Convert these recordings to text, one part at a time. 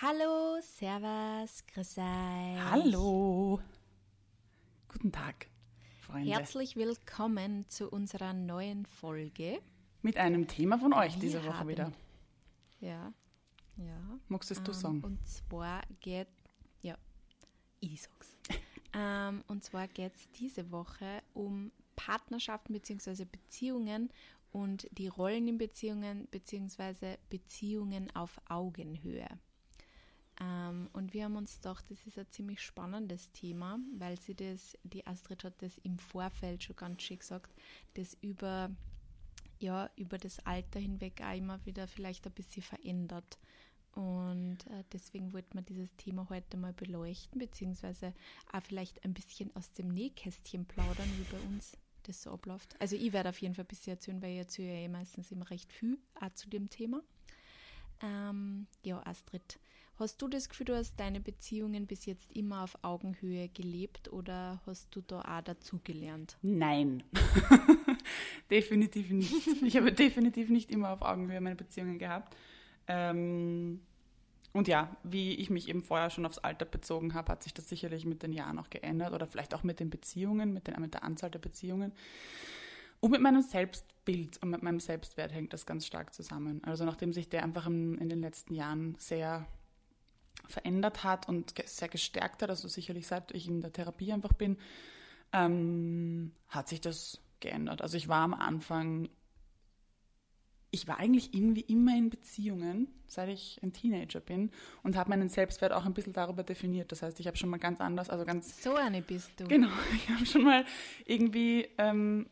Hallo, Servus, grüß euch. Hallo. Guten Tag, Freunde. Herzlich willkommen zu unserer neuen Folge. Mit einem Thema von euch Wir diese Woche haben- wieder. Ja, ja. Magst es du Ähm, sagen? Und zwar geht, ja, ich sag's. ähm, und zwar geht es diese Woche um Partnerschaften bzw. Beziehungen und die Rollen in Beziehungen bzw. Beziehungen auf Augenhöhe. Ähm, und wir haben uns gedacht, das ist ein ziemlich spannendes Thema, weil sie das, die Astrid hat das im Vorfeld schon ganz schön gesagt, das über, ja, über das Alter hinweg auch immer wieder vielleicht ein bisschen verändert. Und äh, deswegen wollten wir dieses Thema heute mal beleuchten, beziehungsweise auch vielleicht ein bisschen aus dem Nähkästchen plaudern, wie bei uns das so abläuft. Also ich werde auf jeden Fall ein bisschen erzählen, weil ich erzähle ja eh meistens immer recht viel auch zu dem Thema. Ähm, ja, Astrid, hast du das Gefühl, du hast deine Beziehungen bis jetzt immer auf Augenhöhe gelebt oder hast du da auch dazugelernt? Nein. definitiv nicht. Ich habe definitiv nicht immer auf Augenhöhe meine Beziehungen gehabt. Ähm, und ja, wie ich mich eben vorher schon aufs Alter bezogen habe, hat sich das sicherlich mit den Jahren auch geändert oder vielleicht auch mit den Beziehungen, mit, den, mit der Anzahl der Beziehungen. Und mit meinem Selbstbild und mit meinem Selbstwert hängt das ganz stark zusammen. Also nachdem sich der einfach in, in den letzten Jahren sehr verändert hat und sehr gestärkt hat, also sicherlich seit ich in der Therapie einfach bin, ähm, hat sich das geändert. Also ich war am Anfang, ich war eigentlich irgendwie immer in Beziehungen, seit ich ein Teenager bin und habe meinen Selbstwert auch ein bisschen darüber definiert. Das heißt, ich habe schon mal ganz anders, also ganz So eine bist du. Genau, ich habe schon mal irgendwie, ähm,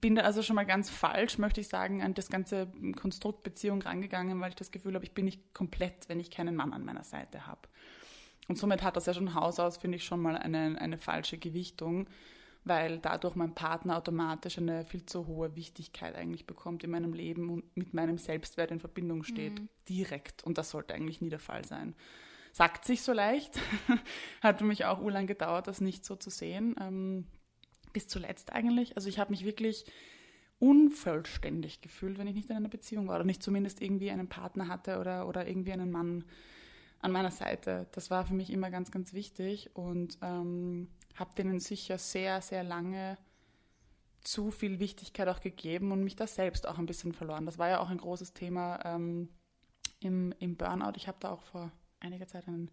bin da also schon mal ganz falsch, möchte ich sagen, an das ganze Konstrukt Beziehung rangegangen, weil ich das Gefühl habe, ich bin nicht komplett, wenn ich keinen Mann an meiner Seite habe. Und somit hat das ja schon Haus aus, finde ich, schon mal eine, eine falsche Gewichtung, weil dadurch mein Partner automatisch eine viel zu hohe Wichtigkeit eigentlich bekommt in meinem Leben und mit meinem Selbstwert in Verbindung steht, direkt. Und das sollte eigentlich nie der Fall sein sagt sich so leicht. Hat für mich auch urlang gedauert, das nicht so zu sehen. Ähm, bis zuletzt eigentlich. Also ich habe mich wirklich unvollständig gefühlt, wenn ich nicht in einer Beziehung war oder nicht zumindest irgendwie einen Partner hatte oder, oder irgendwie einen Mann an meiner Seite. Das war für mich immer ganz, ganz wichtig und ähm, habe denen sicher sehr, sehr lange zu viel Wichtigkeit auch gegeben und mich da selbst auch ein bisschen verloren. Das war ja auch ein großes Thema ähm, im, im Burnout. Ich habe da auch vor einiger Zeit einen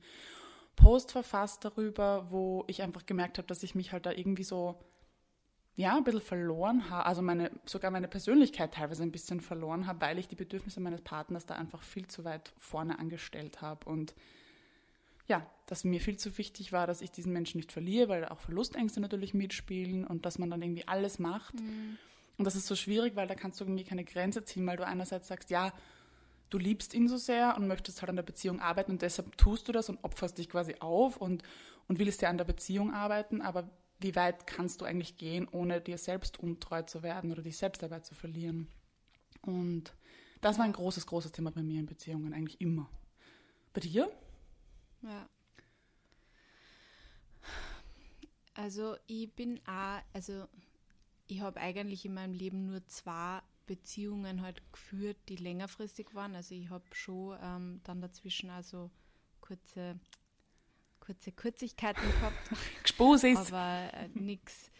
Post verfasst darüber, wo ich einfach gemerkt habe, dass ich mich halt da irgendwie so, ja, ein bisschen verloren habe, also meine, sogar meine Persönlichkeit teilweise ein bisschen verloren habe, weil ich die Bedürfnisse meines Partners da einfach viel zu weit vorne angestellt habe und ja, dass mir viel zu wichtig war, dass ich diesen Menschen nicht verliere, weil auch Verlustängste natürlich mitspielen und dass man dann irgendwie alles macht. Und das ist so schwierig, weil da kannst du irgendwie keine Grenze ziehen, weil du einerseits sagst, ja, du liebst ihn so sehr und möchtest halt an der Beziehung arbeiten und deshalb tust du das und opferst dich quasi auf und, und willst ja an der Beziehung arbeiten, aber wie weit kannst du eigentlich gehen, ohne dir selbst untreu zu werden oder dich selbst dabei zu verlieren? Und das war ein großes, großes Thema bei mir in Beziehungen, eigentlich immer. Bei dir? Ja. Also ich bin auch, also ich habe eigentlich in meinem Leben nur zwei Beziehungen halt geführt, die längerfristig waren. Also ich habe schon ähm, dann dazwischen also kurze, kurze Kurzigkeiten gehabt, Gespusis. aber äh, nichts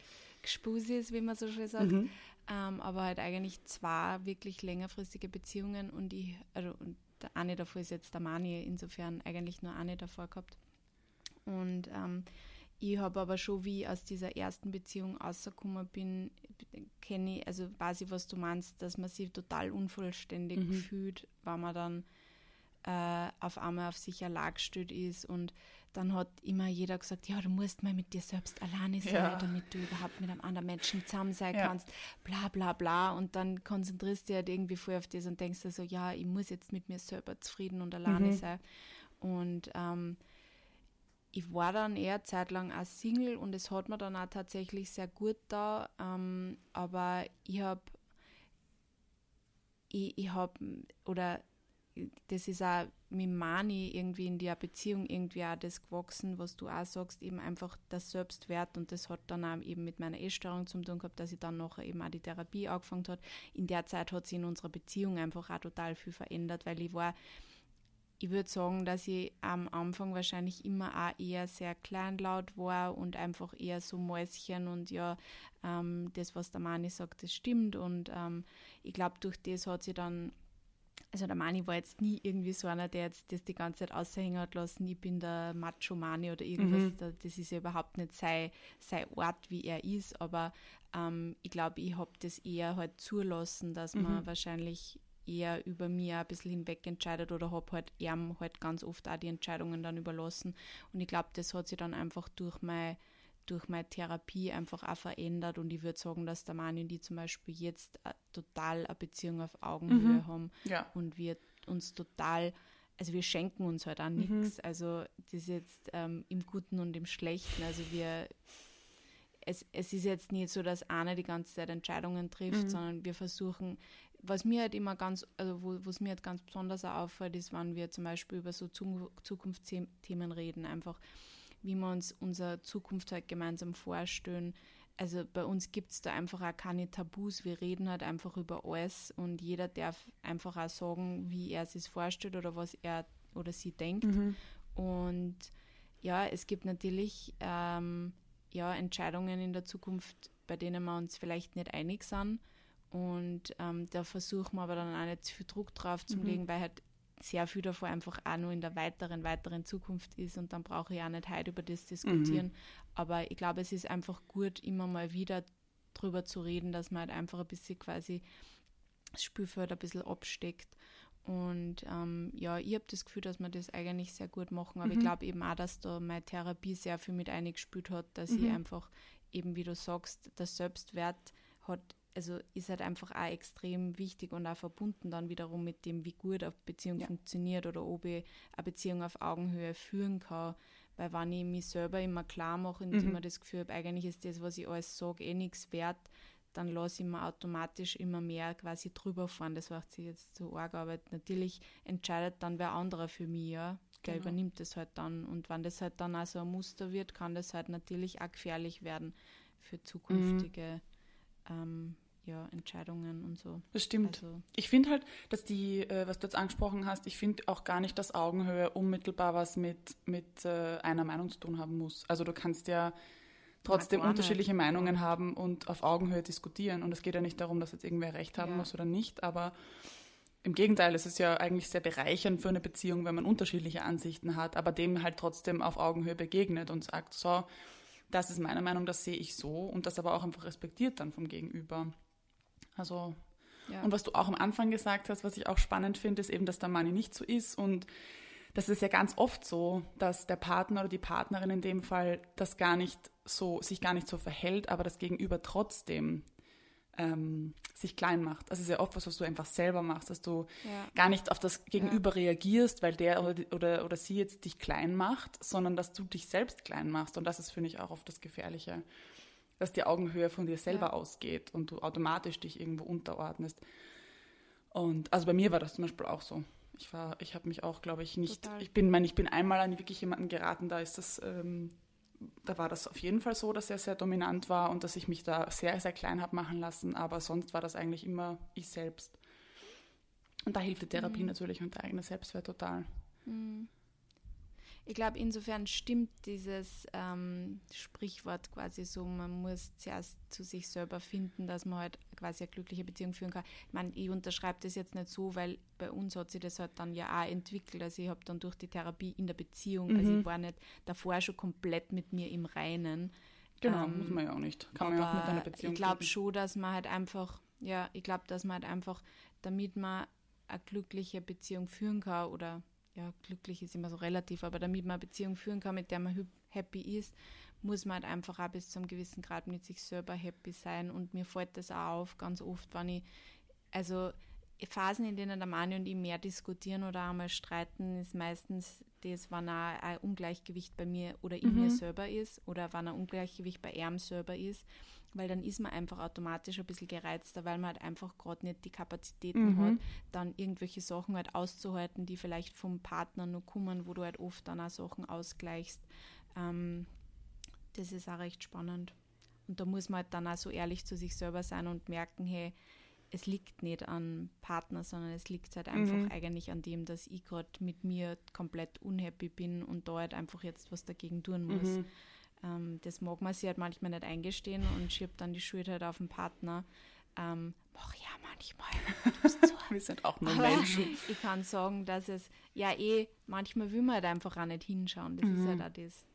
Gespusis, wie man so schön sagt. Mhm. Ähm, aber halt eigentlich zwei wirklich längerfristige Beziehungen und ich, also und eine davor ist jetzt der Mani, insofern eigentlich nur eine davor gehabt. Und ähm, ich habe aber schon, wie ich aus dieser ersten Beziehung rausgekommen bin, kenne ich, also weiß ich, was du meinst, dass man sich total unvollständig Mhm. fühlt, wenn man dann äh, auf einmal auf sich allein gestellt ist und dann hat immer jeder gesagt, ja, du musst mal mit dir selbst alleine sein, Ja. damit du überhaupt mit einem anderen Menschen zusammen sein Ja. kannst, bla bla bla und dann konzentrierst du dich halt irgendwie voll auf das und denkst dir so, ja, ich muss jetzt mit mir selber zufrieden und alleine Mhm. sein und ähm, ich war dann eher zeitlang auch Single und es hat mir dann auch tatsächlich sehr gut da, ähm, aber ich habe ich, ich habe oder das ist auch mit Mani irgendwie in der Beziehung irgendwie auch das gewachsen, was du auch sagst, eben einfach der Selbstwert und das hat dann auch eben mit meiner Essstörung zu tun gehabt, dass ich dann nachher eben auch die Therapie angefangen hat. In der Zeit hat sich in unserer Beziehung einfach auch total viel verändert, weil ich war ich würde sagen, dass ich am Anfang wahrscheinlich immer auch eher sehr kleinlaut war und einfach eher so Mäuschen und ja, ähm, das, was der Mani sagt, das stimmt. Und ähm, ich glaube, durch das hat sie dann, also der Mani war jetzt nie irgendwie so einer, der jetzt das die ganze Zeit aushängen hat lassen, ich bin der Macho-Mani oder irgendwas. Mhm. Das ist ja überhaupt nicht sein, sein Ort, wie er ist, aber ähm, ich glaube, ich habe das eher halt zulassen, dass mhm. man wahrscheinlich eher über mir ein bisschen hinweg entscheidet oder habe halt ihm halt ganz oft auch die Entscheidungen dann überlassen. Und ich glaube, das hat sich dann einfach durch meine durch meine Therapie einfach auch verändert und ich würde sagen, dass der Mann und die zum Beispiel jetzt total eine Beziehung auf Augenhöhe mhm. haben ja. und wir uns total, also wir schenken uns halt auch mhm. nichts, also das ist jetzt ähm, im Guten und im Schlechten, also wir es, es ist jetzt nicht so, dass einer die ganze Zeit Entscheidungen trifft, mhm. sondern wir versuchen, was mir halt immer ganz, also wo es mir halt ganz besonders auffällt, ist, wenn wir zum Beispiel über so Zukunftsthemen reden, einfach wie wir uns unsere Zukunft halt gemeinsam vorstellen. Also bei uns gibt es da einfach auch keine Tabus. Wir reden halt einfach über alles und jeder darf einfach auch sagen, wie er sich vorstellt oder was er oder sie denkt. Mhm. Und ja, es gibt natürlich ähm, ja, Entscheidungen in der Zukunft, bei denen wir uns vielleicht nicht einig sind und ähm, da versuchen wir aber dann auch nicht zu viel Druck drauf zu mhm. legen, weil halt sehr viel davon einfach auch nur in der weiteren, weiteren Zukunft ist und dann brauche ich auch nicht heute über das diskutieren. Mhm. Aber ich glaube, es ist einfach gut, immer mal wieder drüber zu reden, dass man halt einfach ein bisschen quasi das Spielfeld ein bisschen absteckt. Und ähm, ja, ich habe das Gefühl, dass wir das eigentlich sehr gut machen. Aber mhm. ich glaube eben auch, dass da meine Therapie sehr viel mit eingespielt hat, dass mhm. ich einfach eben, wie du sagst, der Selbstwert hat also ist halt einfach auch extrem wichtig und auch verbunden dann wiederum mit dem, wie gut eine Beziehung ja. funktioniert oder ob ich eine Beziehung auf Augenhöhe führen kann. Weil wenn ich mich selber immer klar mache und mhm. immer das Gefühl habe, eigentlich ist das, was ich alles sage, eh nichts wert, dann lasse ich mir automatisch immer mehr quasi drüber fahren. Das macht sich jetzt so arg, aber natürlich entscheidet dann wer anderer für mich, ja. Der genau. übernimmt das halt dann. Und wenn das halt dann auch so ein Muster wird, kann das halt natürlich auch gefährlich werden für zukünftige mhm. ähm, ja, Entscheidungen und so. Das stimmt. Also, ich finde halt, dass die, äh, was du jetzt angesprochen hast, ich finde auch gar nicht, dass Augenhöhe unmittelbar was mit, mit äh, einer Meinung zu tun haben muss. Also du kannst ja trotzdem unterschiedliche nicht. Meinungen haben und auf Augenhöhe diskutieren. Und es geht ja nicht darum, dass jetzt irgendwer recht haben ja. muss oder nicht, aber im Gegenteil, es ist ja eigentlich sehr bereichernd für eine Beziehung, wenn man unterschiedliche Ansichten hat, aber dem halt trotzdem auf Augenhöhe begegnet und sagt, so, das ist meine Meinung, das sehe ich so und das aber auch einfach respektiert dann vom Gegenüber. Also, ja. und was du auch am Anfang gesagt hast, was ich auch spannend finde, ist eben, dass der Money nicht so ist. Und das ist ja ganz oft so, dass der Partner oder die Partnerin in dem Fall das gar nicht so, sich gar nicht so verhält, aber das Gegenüber trotzdem ähm, sich klein macht. Das ist ja oft was, was du einfach selber machst, dass du ja. gar nicht auf das Gegenüber ja. reagierst, weil der oder, oder, oder sie jetzt dich klein macht, sondern dass du dich selbst klein machst. Und das ist, finde ich, auch oft das Gefährliche dass die Augenhöhe von dir selber ja. ausgeht und du automatisch dich irgendwo unterordnest. Und also bei mir war das zum Beispiel auch so. Ich war, ich habe mich auch, glaube ich, nicht. Total. Ich bin, mein, ich bin einmal an wirklich jemanden geraten, da ist das, ähm, da war das auf jeden Fall so, dass er sehr dominant war und dass ich mich da sehr, sehr klein habe machen lassen. Aber sonst war das eigentlich immer ich selbst. Und da hilft die Therapie mhm. natürlich und der eigene Selbstwert total. Mhm. Ich glaube, insofern stimmt dieses ähm, Sprichwort quasi so, man muss zuerst zu sich selber finden, dass man halt quasi eine glückliche Beziehung führen kann. Ich meine, ich unterschreibe das jetzt nicht so, weil bei uns hat sich das halt dann ja auch entwickelt. Also ich habe dann durch die Therapie in der Beziehung, mhm. also ich war nicht davor schon komplett mit mir im Reinen. Genau, ähm, muss man ja auch nicht. Kann man ja auch mit einer Beziehung Ich glaube schon, dass man halt einfach, ja, ich glaube, dass man halt einfach, damit man eine glückliche Beziehung führen kann oder ja, glücklich ist immer so relativ, aber damit man eine Beziehung führen kann, mit der man happy ist, muss man halt einfach auch bis zu einem gewissen Grad mit sich selber happy sein. Und mir fällt das auch auf, ganz oft, wenn ich, also Phasen, in denen der Mani und ich mehr diskutieren oder einmal streiten, ist meistens das, wenn auch ein Ungleichgewicht bei mir oder in mhm. mir selber ist oder wenn ein Ungleichgewicht bei ihm selber ist weil dann ist man einfach automatisch ein bisschen gereizter, weil man halt einfach gerade nicht die Kapazitäten mhm. hat, dann irgendwelche Sachen halt auszuhalten, die vielleicht vom Partner nur kommen, wo du halt oft dann auch Sachen ausgleichst. Ähm, das ist auch recht spannend. Und da muss man halt dann auch so ehrlich zu sich selber sein und merken, hey, es liegt nicht an Partner, sondern es liegt halt einfach mhm. eigentlich an dem, dass ich gerade mit mir komplett unhappy bin und da halt einfach jetzt was dagegen tun muss. Mhm. Ähm, das mag man sich halt manchmal nicht eingestehen und schiebt dann die Schuld halt auf den Partner. Ähm, ach ja, manchmal. Wir sind auch nur Menschen. ich kann sagen, dass es, ja eh, manchmal will man halt einfach auch nicht hinschauen. Das mhm. ist halt auch das.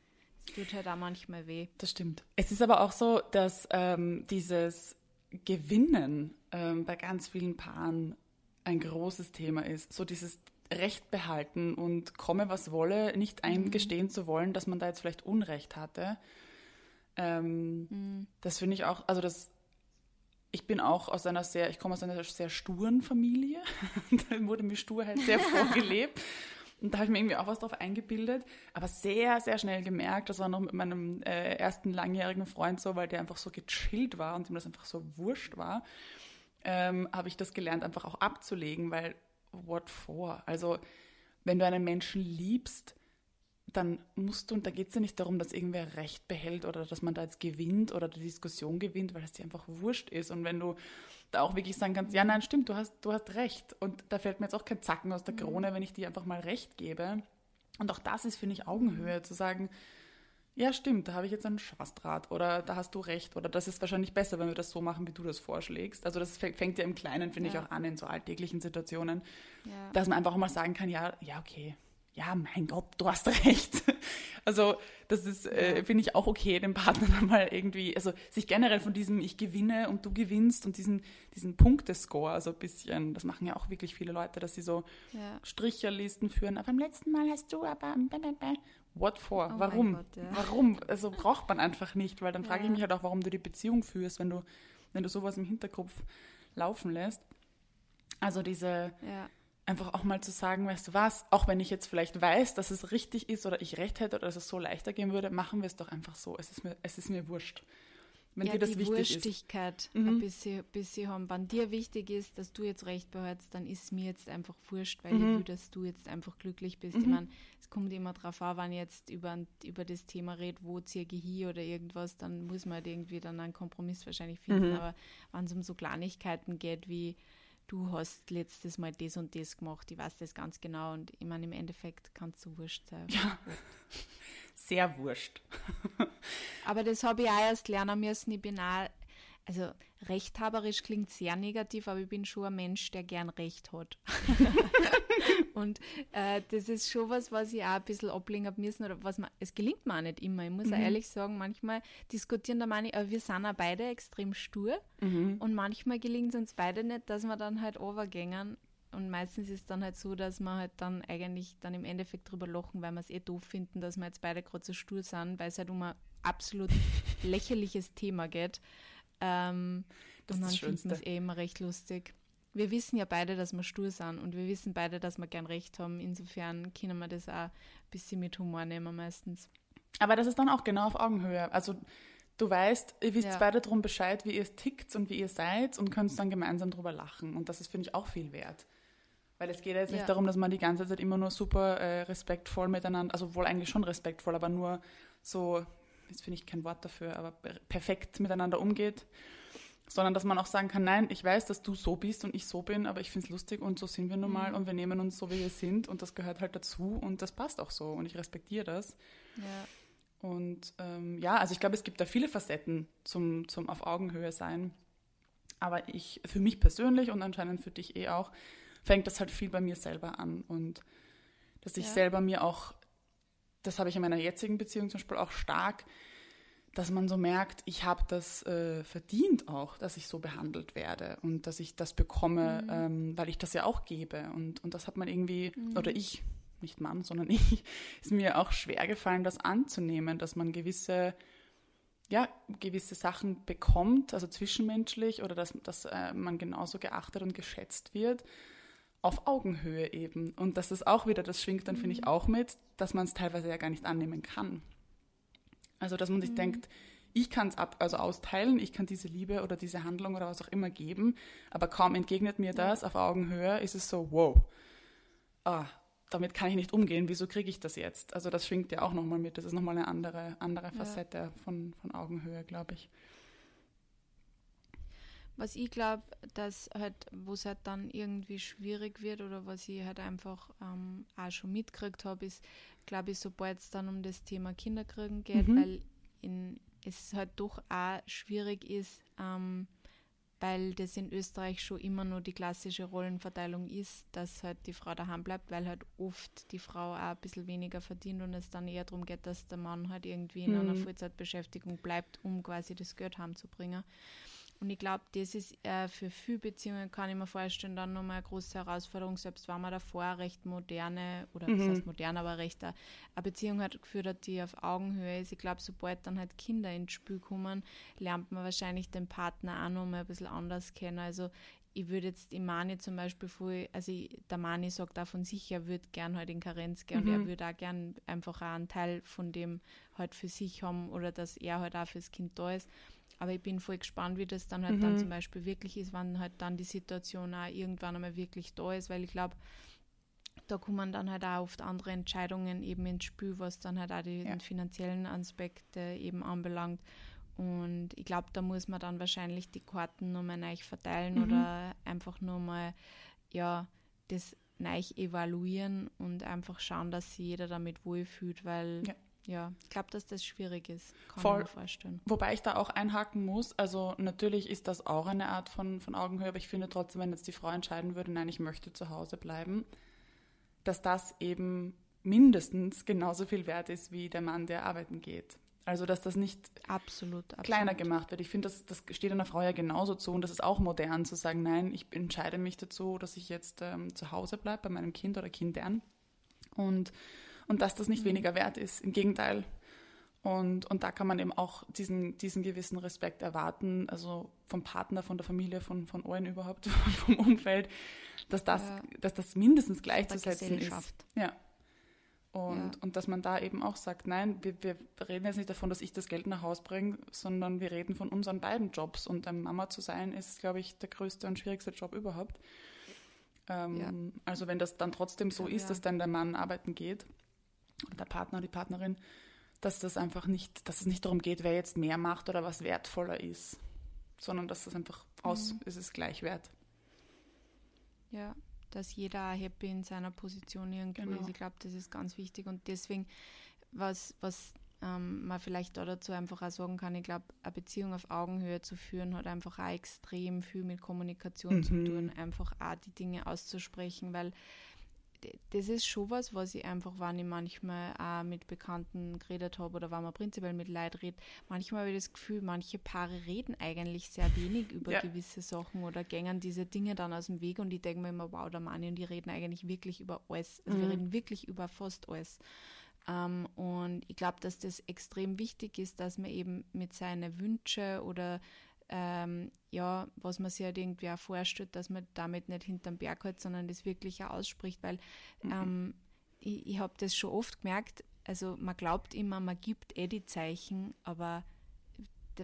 Es tut halt auch manchmal weh. Das stimmt. Es ist aber auch so, dass ähm, dieses Gewinnen ähm, bei ganz vielen Paaren ein großes Thema ist. So dieses Recht behalten und komme, was wolle, nicht mhm. eingestehen mhm. zu wollen, dass man da jetzt vielleicht Unrecht hatte. Ähm, mhm. Das finde ich auch, also das, ich bin auch aus einer sehr, ich komme aus einer sehr sturen Familie. da wurde mir Sturheit sehr vorgelebt. Und da habe ich mir irgendwie auch was drauf eingebildet, aber sehr, sehr schnell gemerkt, das war noch mit meinem äh, ersten langjährigen Freund so, weil der einfach so gechillt war und ihm das einfach so wurscht war, ähm, habe ich das gelernt, einfach auch abzulegen, weil what for? Also, wenn du einen Menschen liebst, dann musst du, und da geht es ja nicht darum, dass irgendwer Recht behält oder dass man da jetzt gewinnt oder die Diskussion gewinnt, weil es dir einfach wurscht ist. Und wenn du da auch wirklich sagen kannst, ja, nein, stimmt, du hast, du hast recht. Und da fällt mir jetzt auch kein Zacken aus der mhm. Krone, wenn ich dir einfach mal recht gebe. Und auch das ist, finde ich, Augenhöhe, zu sagen, ja, stimmt, da habe ich jetzt einen Spaßdraht oder da hast du recht oder das ist wahrscheinlich besser, wenn wir das so machen, wie du das vorschlägst. Also das fängt ja im Kleinen, finde ja. ich, auch an in so alltäglichen Situationen, ja. dass man einfach mal sagen kann, ja, ja, okay, ja, mein Gott, du hast recht. Also das ist, äh, finde ich, auch okay, den Partner dann mal irgendwie, also sich generell von diesem Ich gewinne und du gewinnst und diesen, diesen Punktescore, also ein bisschen, das machen ja auch wirklich viele Leute, dass sie so ja. Stricherlisten führen. Aber beim letzten Mal hast du aber what for? Oh warum? Gott, ja. Warum? Also braucht man einfach nicht, weil dann frage ich mich halt auch, warum du die Beziehung führst, wenn du, wenn du sowas im Hinterkopf laufen lässt. Also diese ja einfach auch mal zu sagen, weißt du was, auch wenn ich jetzt vielleicht weiß, dass es richtig ist oder ich recht hätte oder dass es so leichter gehen würde, machen wir es doch einfach so. Es ist mir, es ist mir wurscht. Wenn ja, dir das die wichtig Wurstigkeit ist. Mhm. ein bisschen, bisschen haben. Wenn dir wichtig ist, dass du jetzt recht behältst, dann ist mir jetzt einfach wurscht, weil mhm. ich will, dass du jetzt einfach glücklich bist. Mhm. Ich meine, es kommt immer darauf an, wenn ich jetzt über, über das Thema rede, wo ziehe ich hier oder irgendwas, dann muss man halt irgendwie dann einen Kompromiss wahrscheinlich finden. Mhm. Aber wenn es um so Kleinigkeiten geht wie du hast letztes Mal das und das gemacht, ich weiß das ganz genau und ich meine, im Endeffekt kann es so wurscht sein. Ja, sehr wurscht. Aber das habe ich auch erst lernen müssen. Ich bin auch also rechthaberisch klingt sehr negativ, aber ich bin schon ein Mensch, der gern Recht hat. und äh, das ist schon was, was ich auch ein bisschen ablegen habe müssen, oder was man, es gelingt mir auch nicht immer. Ich muss mhm. auch ehrlich sagen, manchmal diskutieren da meine, aber wir sind auch beide extrem stur mhm. und manchmal gelingt es uns beide nicht, dass wir dann halt overgängen. Und meistens ist es dann halt so, dass wir halt dann eigentlich dann im Endeffekt drüber lachen, weil wir es eh doof finden, dass wir jetzt beide gerade so stur sind, weil es halt um ein absolut lächerliches Thema geht. Ähm, das und dann finden wir es eh immer recht lustig. Wir wissen ja beide, dass wir stur sind und wir wissen beide, dass wir gern recht haben. Insofern können wir das auch ein bisschen mit Humor nehmen meistens. Aber das ist dann auch genau auf Augenhöhe. Also du weißt, ihr wisst ja. beide darum Bescheid, wie ihr tickt und wie ihr seid und könnt dann gemeinsam drüber lachen. Und das ist, finde ich, auch viel wert. Weil es geht ja jetzt nicht ja. darum, dass man die ganze Zeit immer nur super äh, respektvoll miteinander, also wohl eigentlich schon respektvoll, aber nur so jetzt finde ich kein Wort dafür, aber perfekt miteinander umgeht, sondern dass man auch sagen kann, nein, ich weiß, dass du so bist und ich so bin, aber ich finde es lustig und so sind wir nun mal mhm. und wir nehmen uns so, wie wir sind und das gehört halt dazu und das passt auch so und ich respektiere das. Ja. Und ähm, ja, also ich glaube, es gibt da viele Facetten zum, zum auf Augenhöhe sein. Aber ich, für mich persönlich und anscheinend für dich eh auch, fängt das halt viel bei mir selber an und dass ich ja. selber mir auch das habe ich in meiner jetzigen Beziehung zum Beispiel auch stark, dass man so merkt, ich habe das äh, verdient auch, dass ich so behandelt werde und dass ich das bekomme, mhm. ähm, weil ich das ja auch gebe. Und, und das hat man irgendwie, mhm. oder ich, nicht Mann, sondern ich, ist mir auch schwer gefallen, das anzunehmen, dass man gewisse, ja, gewisse Sachen bekommt, also zwischenmenschlich, oder dass, dass äh, man genauso geachtet und geschätzt wird auf Augenhöhe eben. Und das ist auch wieder, das schwingt dann, mhm. finde ich, auch mit, dass man es teilweise ja gar nicht annehmen kann. Also, dass man sich mhm. denkt, ich kann es also austeilen, ich kann diese Liebe oder diese Handlung oder was auch immer geben, aber kaum entgegnet mir das auf Augenhöhe, ist es so, wow, ah, damit kann ich nicht umgehen, wieso kriege ich das jetzt? Also das schwingt ja auch nochmal mit, das ist nochmal eine andere, andere Facette ja. von, von Augenhöhe, glaube ich. Was ich glaube, dass halt, wo es halt dann irgendwie schwierig wird oder was ich halt einfach ähm, auch schon mitgekriegt habe, ist, glaube ich, sobald es dann um das Thema Kinderkriegen geht, Mhm. weil in, es halt doch auch schwierig ist, ähm, weil das in Österreich schon immer nur die klassische Rollenverteilung ist, dass halt die Frau daheim bleibt, weil halt oft die Frau auch ein bisschen weniger verdient und es dann eher darum geht, dass der Mann halt irgendwie in einer Mhm. Vollzeitbeschäftigung bleibt, um quasi das Geld heimzubringen. Und ich glaube, das ist äh, für viele Beziehungen, kann ich mir vorstellen, dann nochmal eine große Herausforderung, selbst wenn man davor recht moderne, oder was Mhm. heißt modern, aber recht eine, eine Beziehung hat geführt hat, die auf Augenhöhe ist. Ich glaube, sobald dann halt Kinder ins Spiel kommen, lernt man wahrscheinlich den Partner auch nochmal ein bisschen anders kennen. Also ich würde jetzt im Mani zum Beispiel voll, also ich, der Mani sagt auch von sich, er würde gern halt in Karenz gehen und Mhm. er würde auch gern einfach auch einen Teil von dem halt für sich haben oder dass er halt auch fürs Kind da ist. Aber ich bin voll gespannt, wie das dann halt dann Mhm. zum Beispiel wirklich ist, wann halt dann die Situation auch irgendwann einmal wirklich da ist, weil ich glaube, da kommen dann halt auch oft andere Entscheidungen eben ins Spiel, was dann halt auch die Ja. finanziellen Aspekte eben anbelangt. Und ich glaube, da muss man dann wahrscheinlich die Karten nochmal neu verteilen Mhm. oder einfach nochmal, ja, das neu evaluieren und einfach schauen, dass sich jeder damit wohlfühlt, weil Ja. Ja, ich glaube, dass das schwierig ist, kann Voll. man mir vorstellen. Wobei ich da auch einhaken muss, also natürlich ist das auch eine Art von, von Augenhöhe, aber ich finde trotzdem, wenn jetzt die Frau entscheiden würde, nein, ich möchte zu Hause bleiben, dass das eben mindestens genauso viel wert ist wie der Mann, der arbeiten geht. Also dass das nicht Absolut, absolut. kleiner gemacht wird. Ich finde, das, das steht einer Frau ja genauso zu und das ist auch modern zu sagen, nein, ich entscheide mich dazu, dass ich jetzt ähm, zu Hause bleibe bei meinem Kind oder Kindern und, und dass das nicht weniger wert ist. Im Gegenteil. Und, und da kann man eben auch diesen, diesen gewissen Respekt erwarten, also vom Partner, von der Familie, von, von allen überhaupt, vom Umfeld, dass das, Ja. dass das mindestens gleichzusetzen ist. Ja. Und, Ja. und dass man da eben auch sagt, nein, wir, wir reden jetzt nicht davon, dass ich das Geld nach Hause bringe, sondern wir reden von unseren beiden Jobs. Und eine Mama zu sein, ist, glaube ich, der größte und schwierigste Job überhaupt. Ähm, Ja. Also wenn das dann trotzdem so ist, dass dann der Mann arbeiten geht, der Partner oder die Partnerin, dass das einfach nicht, dass es nicht darum geht, wer jetzt mehr macht oder was wertvoller ist, sondern dass das einfach aus, Mhm. ist es gleich wert. Ja, dass jeder happy in seiner Position irgendwo Genau. ist. Ich glaube, das ist ganz wichtig. Und deswegen, was, was ähm, man vielleicht da dazu einfach auch sagen kann, ich glaube, eine Beziehung auf Augenhöhe zu führen, hat einfach auch extrem viel mit Kommunikation zu Mhm. tun, einfach auch die Dinge auszusprechen, weil das ist schon was, was ich einfach, wenn ich manchmal auch mit Bekannten geredet habe oder wenn man prinzipiell mit Leuten redet, manchmal habe ich das Gefühl, manche Paare reden eigentlich sehr wenig über Ja. gewisse Sachen oder gängen diese Dinge dann aus dem Weg und ich denke mir immer, wow, der Mann und die reden eigentlich wirklich über alles. Also wir Mhm. reden wirklich über fast alles. Ähm, und ich glaube, dass das extrem wichtig ist, dass man eben mit seinen Wünschen oder ähm, ja, was man sich halt irgendwie auch vorstellt, dass man damit nicht hinterm Berg hält, sondern das wirklich auch ausspricht, weil ähm, ich, ich habe das schon oft gemerkt, also man glaubt immer, man gibt eh die Zeichen, aber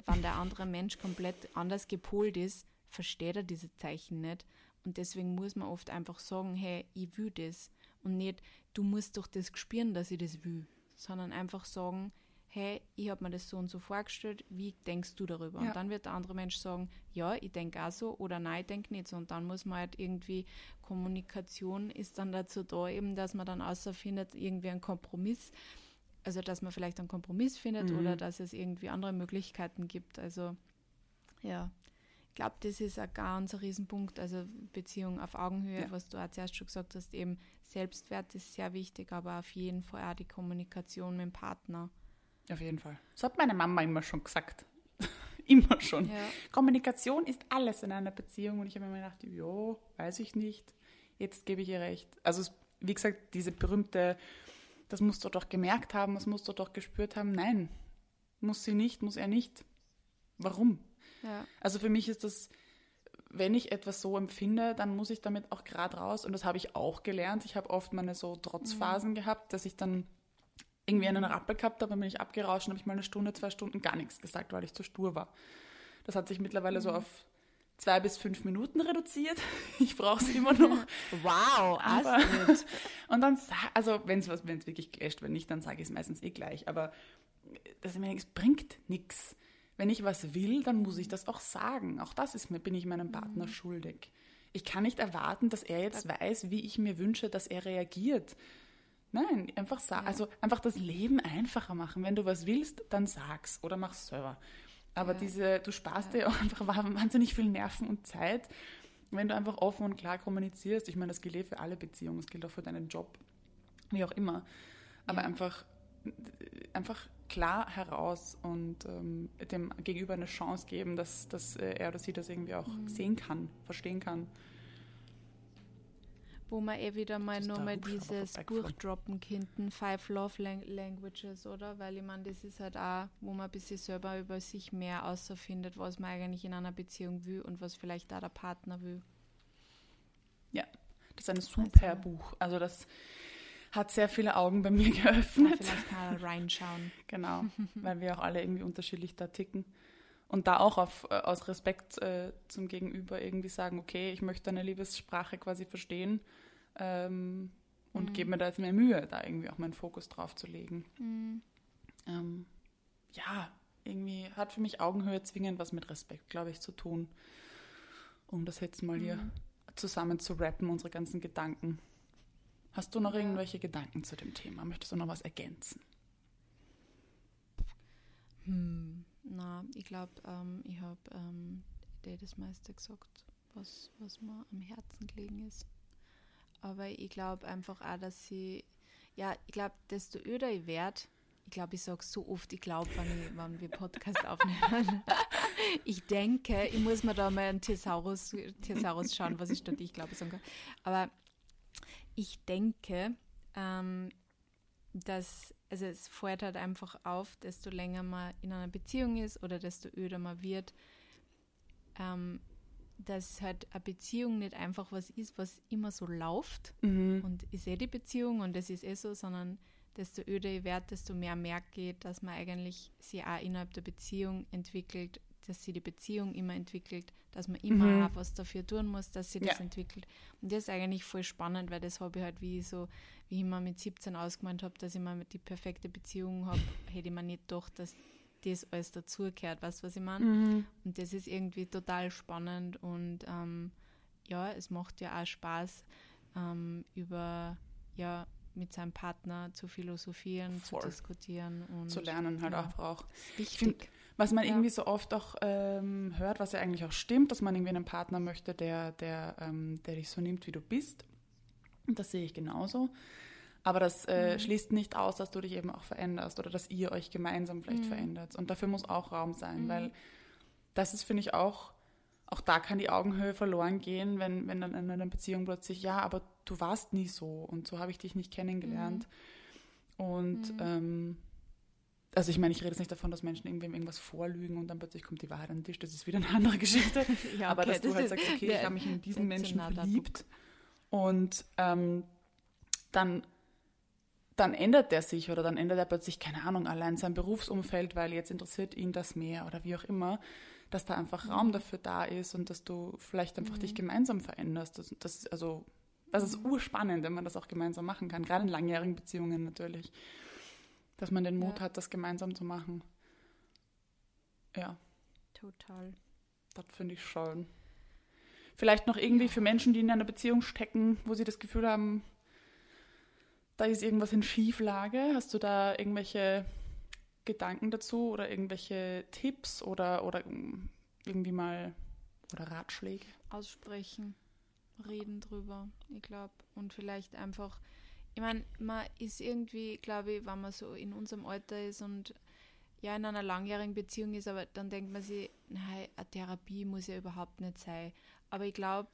wenn der andere Mensch komplett anders gepolt ist, versteht er diese Zeichen nicht. Und deswegen muss man oft einfach sagen, hey, ich will das. Und nicht, du musst doch das spüren, dass ich das will. Sondern einfach sagen, hey, ich habe mir das so und so vorgestellt, wie denkst du darüber? Ja. Und dann wird der andere Mensch sagen, ja, ich denke auch so oder nein, ich denke nicht so. Und dann muss man halt irgendwie, Kommunikation ist dann dazu da, eben, dass man dann außer findet, irgendwie einen Kompromiss. Also, dass man vielleicht einen Kompromiss findet Mhm. oder dass es irgendwie andere Möglichkeiten gibt. Also, ja, ich glaube, das ist ein ganz ein Riesenpunkt. Also, Beziehung auf Augenhöhe, Ja. was du auch zuerst schon gesagt hast, eben Selbstwert ist sehr wichtig, aber auf jeden Fall auch die Kommunikation mit dem Partner. Auf jeden Fall. Das hat meine Mama immer schon gesagt. immer schon. Ja. Kommunikation ist alles in einer Beziehung und ich habe mir gedacht, jo, weiß ich nicht. Jetzt gebe ich ihr recht. Also es- wie gesagt, diese berühmte, das musst du doch gemerkt haben, das musst du doch gespürt haben. Nein, muss sie nicht, muss er nicht. Warum? Ja. Also für mich ist das, wenn ich etwas so empfinde, dann muss ich damit auch gerade raus. Und das habe ich auch gelernt. Ich habe oft meine so Trotzphasen gehabt, dass ich dann irgendwie einen Rappel gehabt habe, bin ich abgerauscht und habe ich mal eine Stunde, zwei Stunden gar nichts gesagt, weil ich zu stur war. Das hat sich mittlerweile so auf zwei bis fünf Minuten reduziert. Ich brauche es immer noch. Wow, Aber- Astrid. Und dann, also wenn es wirklich clasht, wenn nicht, dann sage ich es meistens eh gleich. Aber das ist mir, es bringt nichts. wenn ich was will, dann muss ich das auch sagen. Auch das ist mir, bin ich meinem Partner mhm. schuldig. Ich kann nicht erwarten, dass er jetzt weiß, wie ich mir wünsche, dass er reagiert. Nein, einfach sagen, ja. also einfach das Leben einfacher machen. Wenn du was willst, dann sag's oder mach's selber. Aber ja. diese, du sparst ja. dir auch einfach wahnsinnig viel Nerven und Zeit, wenn du einfach offen und klar kommunizierst. Ich meine, das gilt eh für alle Beziehungen, das gilt auch für deinen Job, wie auch immer. Aber einfach, einfach klar heraus und ähm, dem Gegenüber eine Chance geben, dass, dass äh, er oder sie das irgendwie auch mhm. sehen kann, verstehen kann. Wo man eh wieder mal nochmal dieses Buch droppen könnten, Five Love Languages, oder? Weil ich meine, das ist halt auch, wo man ein bisschen selber über sich mehr außerfindet, was man eigentlich in einer Beziehung will und was vielleicht auch der Partner will. Ja, das ist ein super also, Buch. Also das hat sehr viele Augen bei mir geöffnet. Vielleicht mal reinschauen. genau, weil wir auch alle irgendwie unterschiedlich da ticken. Und da auch auf, äh, aus Respekt äh, zum Gegenüber irgendwie sagen, okay, ich möchte deine Liebessprache quasi verstehen ähm, und mhm. gebe mir da jetzt mehr Mühe, da irgendwie auch meinen Fokus drauf zu legen. Mhm. Ähm, ja, irgendwie hat für mich Augenhöhe zwingend was mit Respekt, glaube ich, zu tun. Um das jetzt mal mhm. hier zusammen zu rappen, unsere ganzen Gedanken. Hast du noch irgendwelche Gedanken zu dem Thema? Möchtest du noch was ergänzen? Hm, na, ich glaube, ähm, ich habe ähm, das meiste gesagt, was, was mir am Herzen gelegen ist. Aber ich glaube einfach auch, dass sie, ja, ich glaube, desto öder ich werde, ich glaube, ich sage so oft, ich glaube, wenn, wenn wir Podcast aufnehmen. ich denke, ich muss mir da mal einen Thesaurus, Thesaurus schauen, was ich statt ich glaube sagen kann. Aber ich denke, ähm, dass, also es fällt halt einfach auf, desto länger man in einer Beziehung ist oder desto öder man wird, ähm, dass halt eine Beziehung nicht einfach was ist, was immer so läuft mhm. und ist eh die Beziehung und das ist eh so, sondern desto öder ich werde, desto mehr merke ich, dass man eigentlich sie auch innerhalb der Beziehung entwickelt, dass sie die Beziehung immer entwickelt, dass man immer mhm. auch was dafür tun muss, dass sie das ja. entwickelt. Und das ist eigentlich voll spannend, weil das habe ich halt wie so, wie ich mal mit 17 ausgemeint habe, dass ich mal die perfekte Beziehung habe, hätte ich mir nicht gedacht, dass das alles dazugehört, weißt du, was ich meine? Mhm. Und das ist irgendwie total spannend und ähm, ja, es macht ja auch Spaß, ähm, über, ja, mit seinem Partner zu philosophieren, Voll. zu diskutieren und zu lernen halt ja, auch. Wichtig. Was man ja. irgendwie so oft auch ähm, hört, was ja eigentlich auch stimmt, dass man irgendwie einen Partner möchte, der, der, ähm, der dich so nimmt, wie du bist. Und das sehe ich genauso. Aber das äh, mhm. schließt nicht aus, dass du dich eben auch veränderst oder dass ihr euch gemeinsam vielleicht mhm. verändert. Und dafür muss auch Raum sein, mhm. weil das ist, finde ich, auch, auch da kann die Augenhöhe verloren gehen, wenn, wenn dann in einer Beziehung plötzlich, ja, aber du warst nie so und so habe ich dich nicht kennengelernt. Mhm. Und mhm. ähm, also ich meine, ich rede jetzt nicht davon, dass Menschen irgendwem irgendwas vorlügen und dann plötzlich kommt die Wahrheit an den Tisch. Das ist wieder eine andere Geschichte. ja, Aber dass das du halt sagst, okay, ich habe mich in diesen Menschen verliebt und ähm, dann, dann ändert der sich oder dann ändert er plötzlich, keine Ahnung, allein sein Berufsumfeld, weil jetzt interessiert ihn das mehr oder wie auch immer, dass da einfach mhm. Raum dafür da ist und dass du vielleicht einfach mhm. dich gemeinsam veränderst. Das, das, also, das ist mhm. urspannend, wenn man das auch gemeinsam machen kann, gerade in langjährigen Beziehungen natürlich. Dass man den Mut ja. hat, das gemeinsam zu machen. Ja. Total. Das finde ich schon. Vielleicht noch irgendwie für Menschen, die in einer Beziehung stecken, wo sie das Gefühl haben, da ist irgendwas in Schieflage. Hast du da irgendwelche Gedanken dazu oder irgendwelche Tipps oder, oder irgendwie mal oder Ratschläge? Aussprechen, reden drüber, ich glaube. Und vielleicht einfach ich meine, man ist irgendwie, glaube ich, wenn man so in unserem Alter ist und ja in einer langjährigen Beziehung ist, aber dann denkt man sich, nein, eine Therapie muss ja überhaupt nicht sein. Aber ich glaube,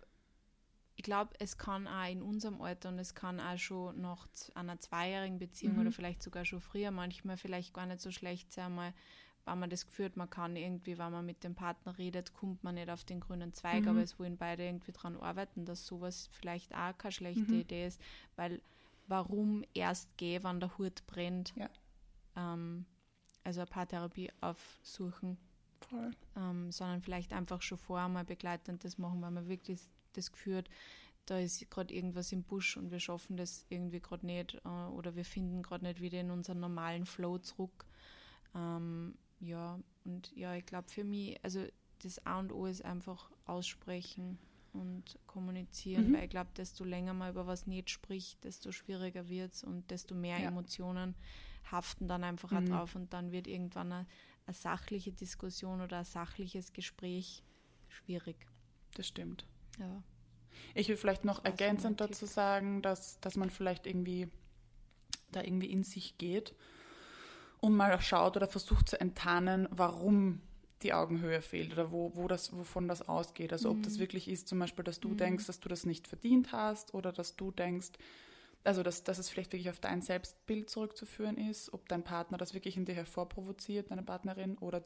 ich glaube, es kann auch in unserem Alter und es kann auch schon nach einer zweijährigen Beziehung mhm. oder vielleicht sogar schon früher manchmal vielleicht gar nicht so schlecht sein, mal, wenn man das Gefühl hat, man kann irgendwie, wenn man mit dem Partner redet, kommt man nicht auf den grünen Zweig, mhm. aber es wollen beide irgendwie daran arbeiten, dass sowas vielleicht auch keine schlechte mhm. Idee ist, weil warum erst gehen, wenn der Hut brennt. Ja. Ähm, also eine Paartherapie aufsuchen. Voll. Ähm, sondern vielleicht einfach schon vorher mal begleitend das machen, weil man wirklich das Gefühl hat, da ist gerade irgendwas im Busch und wir schaffen das irgendwie gerade nicht äh, oder wir finden gerade nicht wieder in unseren normalen Flow zurück. Ähm, ja, und ja, ich glaube für mich, also das A und O ist einfach aussprechen und kommunizieren, Mhm. weil ich glaube, desto länger man über was nicht spricht, desto schwieriger wird es und desto mehr Ja. Emotionen haften dann einfach auch Mhm. drauf und dann wird irgendwann eine, eine sachliche Diskussion oder ein sachliches Gespräch schwierig. Das stimmt. Ja. Ich will vielleicht noch ergänzend dazu sagen, dass, dass man vielleicht irgendwie da irgendwie in sich geht und mal schaut oder versucht zu enttarnen, warum die Augenhöhe fehlt oder wo, wo das, wovon das ausgeht. Also ob das wirklich ist, zum Beispiel, dass du denkst, dass du das nicht verdient hast oder dass du denkst, also dass, dass es vielleicht wirklich auf dein Selbstbild zurückzuführen ist, ob dein Partner das wirklich in dir hervorprovoziert, deine Partnerin, oder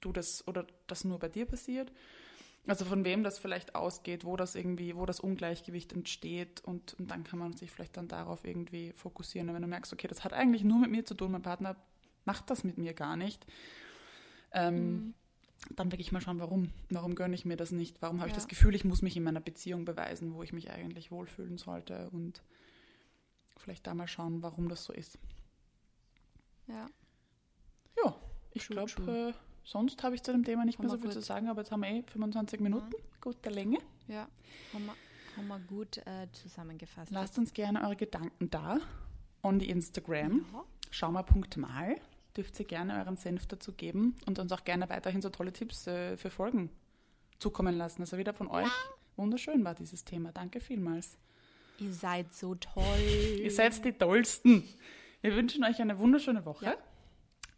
du das oder das nur bei dir passiert. Also von wem das vielleicht ausgeht, wo das irgendwie, wo das Ungleichgewicht entsteht und, und dann kann man sich vielleicht dann darauf irgendwie fokussieren. Und wenn du merkst, okay, das hat eigentlich nur mit mir zu tun, mein Partner macht das mit mir gar nicht, ähm, dann wirklich mal schauen, warum. Warum gönne ich mir das nicht? Warum habe ich Ja. das Gefühl, ich muss mich in meiner Beziehung beweisen, wo ich mich eigentlich wohlfühlen sollte und vielleicht da mal schauen, warum das so ist. Ja. Ja, ich glaube, äh, sonst habe ich zu dem Thema nicht Haben mehr so viel zu sagen, aber jetzt haben wir eh 25 Minuten, gute Länge. Ja. Haben wir, haben wir gut äh, zusammengefasst. Lasst uns gerne eure Gedanken da on die Instagram. Ja. Schaumer.mal. Dürft ihr gerne euren Senf dazu geben und uns auch gerne weiterhin so tolle Tipps äh, für Folgen zukommen lassen. Also wieder von euch. Wunderschön war dieses Thema. Danke vielmals. Ihr seid so toll. Ihr seid die Tollsten. Wir wünschen euch eine wunderschöne Woche Ja.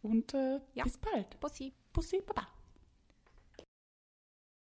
und äh, Ja. bis bald. Bussi. Bussi, Baba.